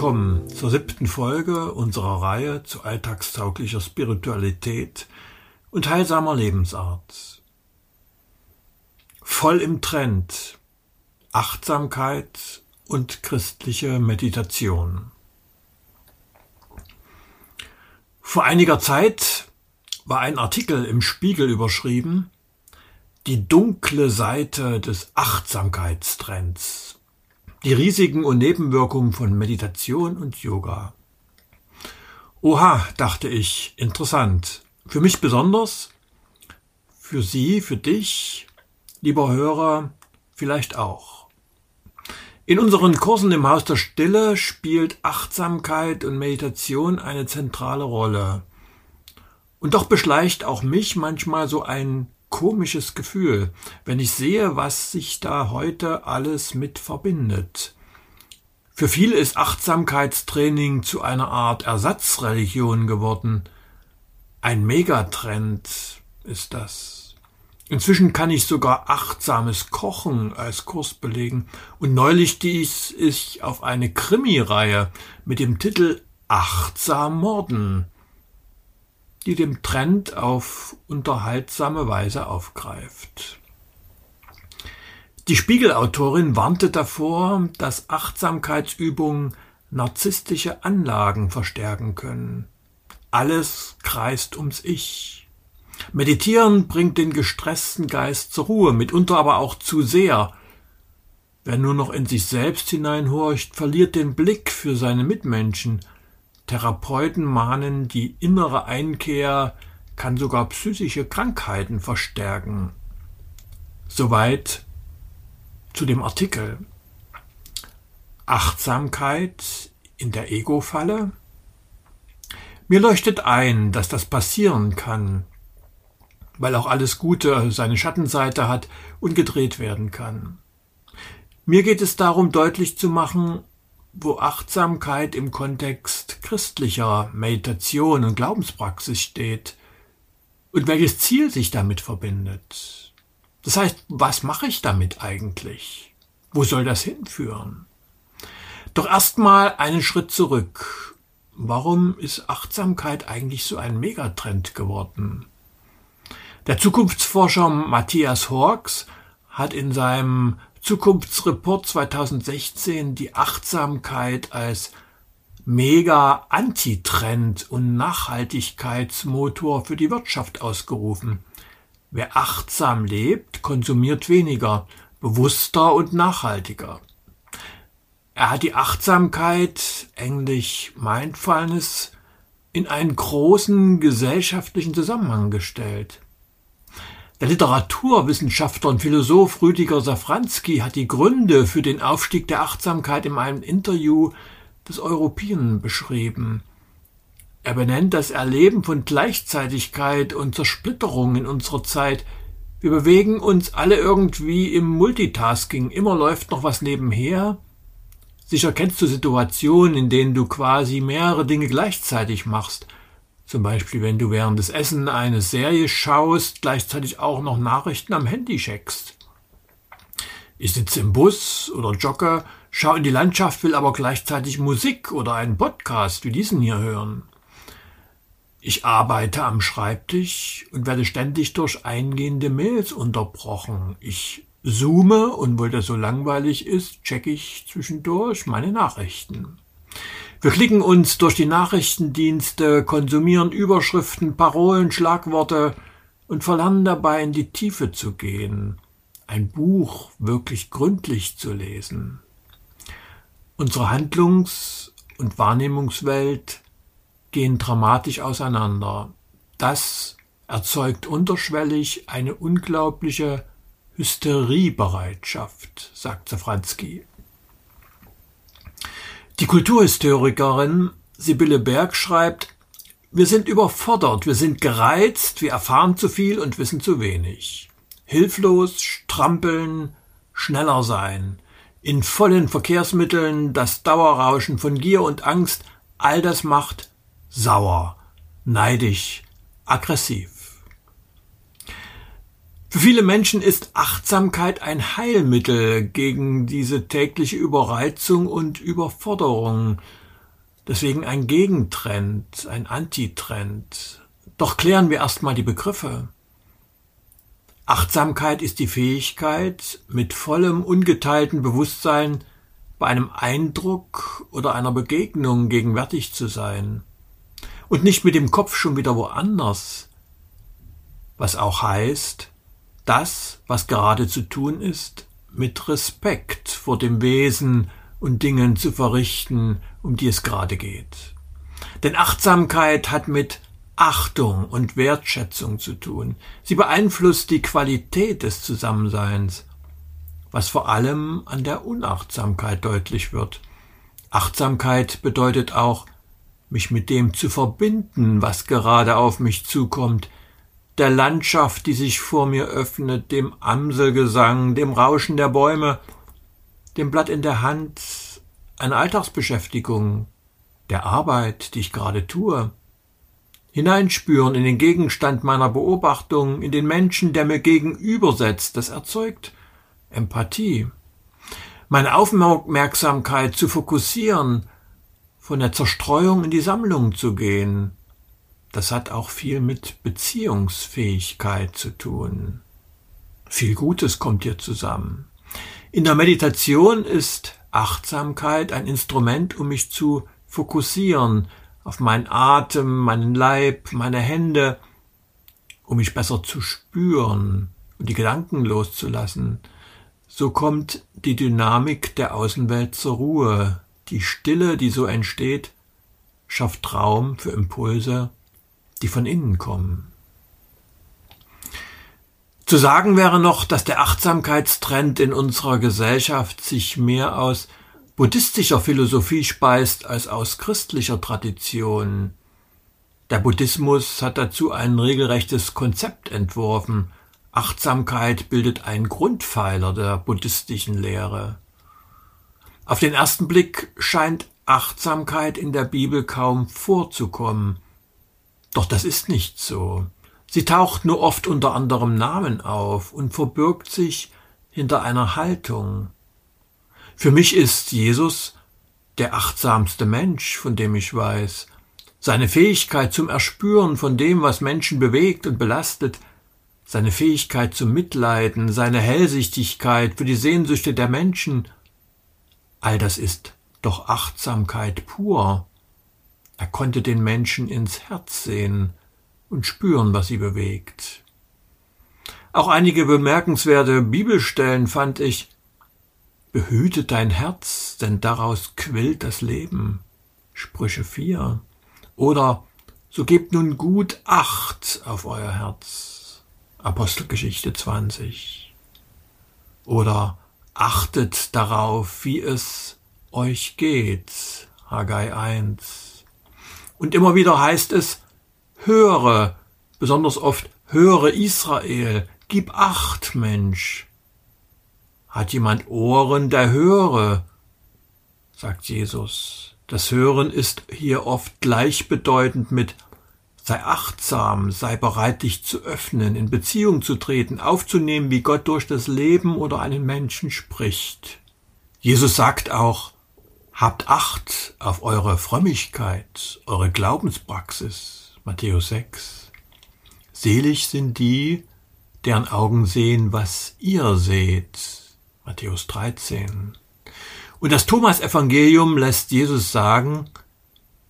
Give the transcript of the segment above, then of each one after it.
Willkommen zur siebten Folge unserer Reihe zu alltagstauglicher Spiritualität und heilsamer Lebensart. Voll im Trend Achtsamkeit und christliche Meditation. Vor einiger Zeit war ein Artikel im Spiegel überschrieben Die dunkle Seite des Achtsamkeitstrends. Die Risiken und Nebenwirkungen von Meditation und Yoga. Oha, dachte ich, interessant. Für mich besonders, für Sie, für dich, lieber Hörer, vielleicht auch. In unseren Kursen im Haus der Stille spielt Achtsamkeit und Meditation eine zentrale Rolle. Und doch beschleicht auch mich manchmal so ein komisches Gefühl, wenn ich sehe, was sich da heute alles mit verbindet. Für viele ist Achtsamkeitstraining zu einer Art Ersatzreligion geworden. Ein Megatrend ist das. Inzwischen kann ich sogar achtsames Kochen als Kurs belegen und neulich stieß ich auf eine Krimireihe mit dem Titel Achtsam Morden, die dem Trend auf unterhaltsame Weise aufgreift. Die Spiegelautorin warnte davor, dass Achtsamkeitsübungen narzisstische Anlagen verstärken können. Alles kreist ums Ich. Meditieren bringt den gestressten Geist zur Ruhe, mitunter aber auch zu sehr. Wer nur noch in sich selbst hineinhorcht, verliert den Blick für seine Mitmenschen. Therapeuten mahnen, die innere Einkehr kann sogar psychische Krankheiten verstärken. Soweit zu dem Artikel. Achtsamkeit in der Ego-Falle? Mir leuchtet ein, dass das passieren kann, weil auch alles Gute seine Schattenseite hat und gedreht werden kann. Mir geht es darum, deutlich zu machen, wo Achtsamkeit im Kontext christlicher Meditation und Glaubenspraxis steht und welches Ziel sich damit verbindet. Das heißt, was mache ich damit eigentlich? Wo soll das hinführen? Doch erstmal einen Schritt zurück. Warum ist Achtsamkeit eigentlich so ein Megatrend geworden? Der Zukunftsforscher Matthias Hawks hat in seinem Zukunftsreport 2016 die Achtsamkeit als mega Antitrend und Nachhaltigkeitsmotor für die Wirtschaft ausgerufen. Wer achtsam lebt, konsumiert weniger, bewusster und nachhaltiger. Er hat die Achtsamkeit, englisch Mindfulness, in einen großen gesellschaftlichen Zusammenhang gestellt. Der Literaturwissenschaftler und Philosoph Rüdiger Safranski hat die Gründe für den Aufstieg der Achtsamkeit in einem Interview des Europäen beschrieben. Er benennt das Erleben von Gleichzeitigkeit und Zersplitterung in unserer Zeit. Wir bewegen uns alle irgendwie im Multitasking. Immer läuft noch was nebenher. Sicher kennst du Situationen, in denen du quasi mehrere Dinge gleichzeitig machst – zum Beispiel, wenn du während des Essen eine Serie schaust, gleichzeitig auch noch Nachrichten am Handy checkst. Ich sitze im Bus oder jogge, schaue in die Landschaft, will aber gleichzeitig Musik oder einen Podcast wie diesen hier hören. Ich arbeite am Schreibtisch und werde ständig durch eingehende Mails unterbrochen. Ich zoome und weil das so langweilig ist, checke ich zwischendurch meine Nachrichten. Wir klicken uns durch die Nachrichtendienste, konsumieren Überschriften, Parolen, Schlagworte und verlernen dabei in die Tiefe zu gehen, ein Buch wirklich gründlich zu lesen. Unsere Handlungs- und Wahrnehmungswelt gehen dramatisch auseinander. Das erzeugt unterschwellig eine unglaubliche Hysteriebereitschaft, sagt Safranski. Die Kulturhistorikerin Sibylle Berg schreibt, wir sind überfordert, wir sind gereizt, wir erfahren zu viel und wissen zu wenig. Hilflos, strampeln, schneller sein, in vollen Verkehrsmitteln das Dauerrauschen von Gier und Angst, all das macht sauer, neidisch, aggressiv. Für viele Menschen ist Achtsamkeit ein Heilmittel gegen diese tägliche Überreizung und Überforderung. Deswegen ein Gegentrend, ein Antitrend. Doch klären wir erstmal die Begriffe. Achtsamkeit ist die Fähigkeit, mit vollem ungeteilten Bewusstsein bei einem Eindruck oder einer Begegnung gegenwärtig zu sein und nicht mit dem Kopf schon wieder woanders, was auch heißt, das, was gerade zu tun ist, mit Respekt vor dem Wesen und Dingen zu verrichten, um die es gerade geht. Denn Achtsamkeit hat mit Achtung und Wertschätzung zu tun. Sie beeinflusst die Qualität des Zusammenseins, was vor allem an der Unachtsamkeit deutlich wird. Achtsamkeit bedeutet auch, mich mit dem zu verbinden, was gerade auf mich zukommt, der Landschaft, die sich vor mir öffnet, dem Amselgesang, dem Rauschen der Bäume, dem Blatt in der Hand, einer Alltagsbeschäftigung, der Arbeit, die ich gerade tue, hineinspüren in den Gegenstand meiner Beobachtung, in den Menschen, der mir gegenübersetzt, das erzeugt Empathie. Meine Aufmerksamkeit zu fokussieren, von der Zerstreuung in die Sammlung zu gehen, das hat auch viel mit Beziehungsfähigkeit zu tun. Viel Gutes kommt hier zusammen. In der Meditation ist Achtsamkeit ein Instrument, um mich zu fokussieren auf meinen Atem, meinen Leib, meine Hände, um mich besser zu spüren und die Gedanken loszulassen. So kommt die Dynamik der Außenwelt zur Ruhe. Die Stille, die so entsteht, schafft Raum für Impulse, die von innen kommen. Zu sagen wäre noch, dass der Achtsamkeitstrend in unserer Gesellschaft sich mehr aus buddhistischer Philosophie speist als aus christlicher Tradition. Der Buddhismus hat dazu ein regelrechtes Konzept entworfen. Achtsamkeit bildet einen Grundpfeiler der buddhistischen Lehre. Auf den ersten Blick scheint Achtsamkeit in der Bibel kaum vorzukommen. Doch das ist nicht so. Sie taucht nur oft unter anderem Namen auf und verbirgt sich hinter einer Haltung. Für mich ist Jesus der achtsamste Mensch, von dem ich weiß. Seine Fähigkeit zum Erspüren von dem, was Menschen bewegt und belastet, seine Fähigkeit zum Mitleiden, seine Hellsichtigkeit für die Sehnsüchte der Menschen, all das ist doch Achtsamkeit pur. Er konnte den Menschen ins Herz sehen und spüren, was sie bewegt. Auch einige bemerkenswerte Bibelstellen fand ich. Behüte dein Herz, denn daraus quillt das Leben. Sprüche 4. Oder so gebt nun gut Acht auf euer Herz. Apostelgeschichte 20. Oder achtet darauf, wie es euch geht. Haggai 1. Und immer wieder heißt es, höre, besonders oft, höre Israel, gib acht, Mensch. Hat jemand Ohren, der höre, sagt Jesus. Das Hören ist hier oft gleichbedeutend mit sei achtsam, sei bereit, dich zu öffnen, in Beziehung zu treten, aufzunehmen, wie Gott durch das Leben oder einen Menschen spricht. Jesus sagt auch, Habt Acht auf eure Frömmigkeit, eure Glaubenspraxis. Matthäus 6. Selig sind die, deren Augen sehen, was ihr seht. Matthäus 13. Und das Thomas-Evangelium lässt Jesus sagen,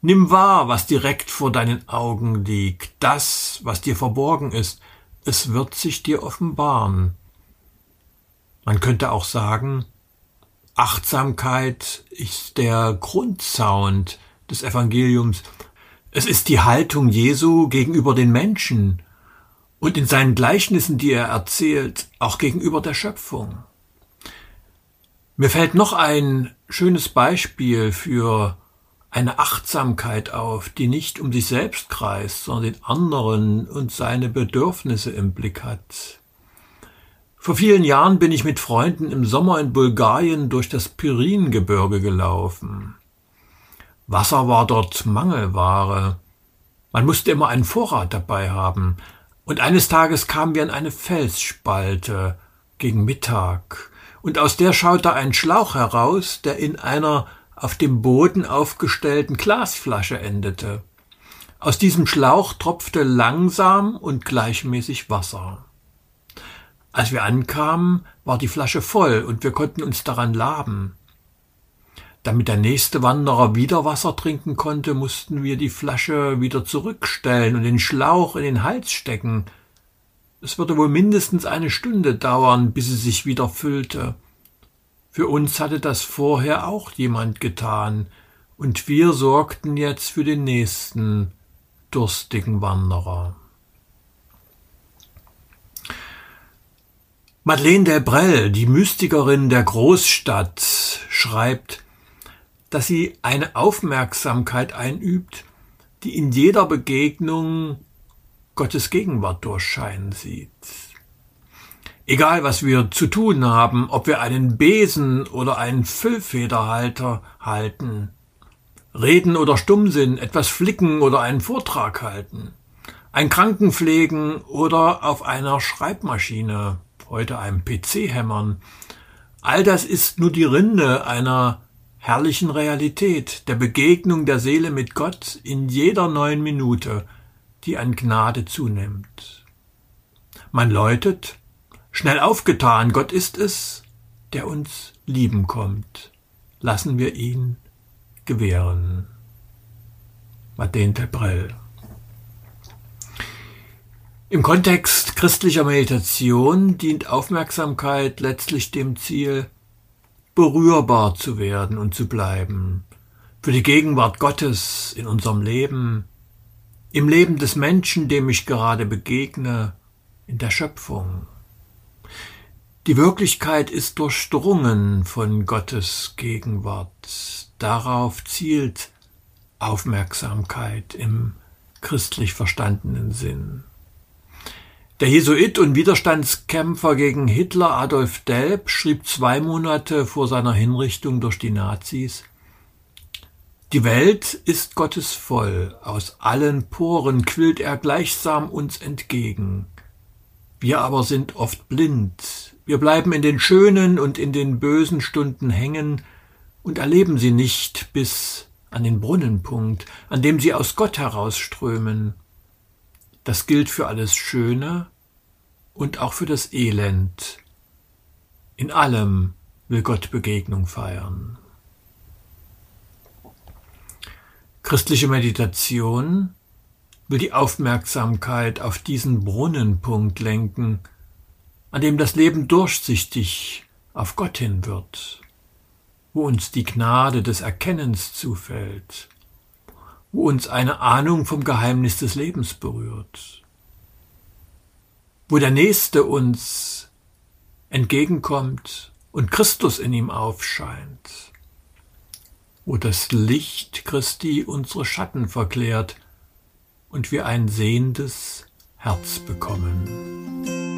Nimm wahr, was direkt vor deinen Augen liegt, das, was dir verborgen ist, es wird sich dir offenbaren. Man könnte auch sagen, Achtsamkeit ist der Grundsound des Evangeliums. Es ist die Haltung Jesu gegenüber den Menschen und in seinen Gleichnissen, die er erzählt, auch gegenüber der Schöpfung. Mir fällt noch ein schönes Beispiel für eine Achtsamkeit auf, die nicht um sich selbst kreist, sondern den anderen und seine Bedürfnisse im Blick hat. Vor vielen Jahren bin ich mit Freunden im Sommer in Bulgarien durch das Piringebirge gelaufen. Wasser war dort Mangelware. Man musste immer einen Vorrat dabei haben. Und eines Tages kamen wir an eine Felsspalte gegen Mittag, und aus der schaute ein Schlauch heraus, der in einer auf dem Boden aufgestellten Glasflasche endete. Aus diesem Schlauch tropfte langsam und gleichmäßig Wasser. Als wir ankamen, war die Flasche voll und wir konnten uns daran laben. Damit der nächste Wanderer wieder Wasser trinken konnte, mussten wir die Flasche wieder zurückstellen und den Schlauch in den Hals stecken. Es würde wohl mindestens eine Stunde dauern, bis sie sich wieder füllte. Für uns hatte das vorher auch jemand getan, und wir sorgten jetzt für den nächsten durstigen Wanderer. Madeleine Delbrel, die Mystikerin der Großstadt, schreibt, dass sie eine Aufmerksamkeit einübt, die in jeder Begegnung Gottes Gegenwart durchscheinen sieht. Egal, was wir zu tun haben, ob wir einen Besen oder einen Füllfederhalter halten, reden oder stumm sind, etwas flicken oder einen Vortrag halten, ein Kranken pflegen oder auf einer Schreibmaschine, heute einem PC hämmern, all das ist nur die Rinde einer herrlichen Realität, der Begegnung der Seele mit Gott in jeder neuen Minute, die an Gnade zunimmt. Man läutet, schnell aufgetan, Gott ist es, der uns lieben kommt. Lassen wir ihn gewähren. Madeleine Tebrell. Im Kontext christlicher Meditation dient Aufmerksamkeit letztlich dem Ziel, berührbar zu werden und zu bleiben, für die Gegenwart Gottes in unserem Leben, im Leben des Menschen, dem ich gerade begegne, in der Schöpfung. Die Wirklichkeit ist durchdrungen von Gottes Gegenwart. Darauf zielt Aufmerksamkeit im christlich verstandenen Sinn. Der Jesuit und Widerstandskämpfer gegen Hitler Adolf Delp schrieb zwei Monate vor seiner Hinrichtung durch die Nazis Die Welt ist Gottes voll, aus allen Poren quillt er gleichsam uns entgegen. Wir aber sind oft blind, wir bleiben in den schönen und in den bösen Stunden hängen und erleben sie nicht bis an den Brunnenpunkt, an dem sie aus Gott herausströmen. Das gilt für alles Schöne und auch für das Elend. In allem will Gott Begegnung feiern. Christliche Meditation will die Aufmerksamkeit auf diesen Brunnenpunkt lenken, an dem das Leben durchsichtig auf Gott hin wird, wo uns die Gnade des Erkennens zufällt, wo uns eine Ahnung vom Geheimnis des Lebens berührt, wo der Nächste uns entgegenkommt und Christus in ihm aufscheint, wo das Licht Christi unsere Schatten verklärt und wir ein sehendes Herz bekommen.